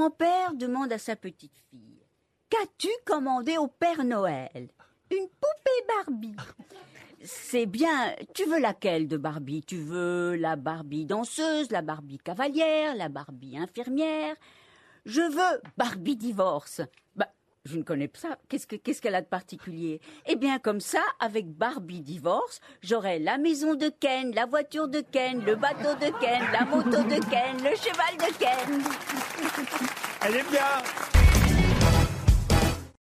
grand-père demande à sa petite fille Qu'as-tu commandé au Père Noël? Une poupée Barbie. C'est bien. Tu veux laquelle de Barbie? Tu veux la Barbie danseuse, la Barbie cavalière, la Barbie infirmière? Je veux Barbie divorce. Bah, je ne connais pas ça. Qu'est-ce que- qu'est-ce qu'elle a de particulier? Eh bien, comme ça, avec Barbie divorce, j'aurai la maison de Ken, la voiture de Ken, le bateau de Ken, la moto de Ken, le cheval de Ken. Herr Limberg.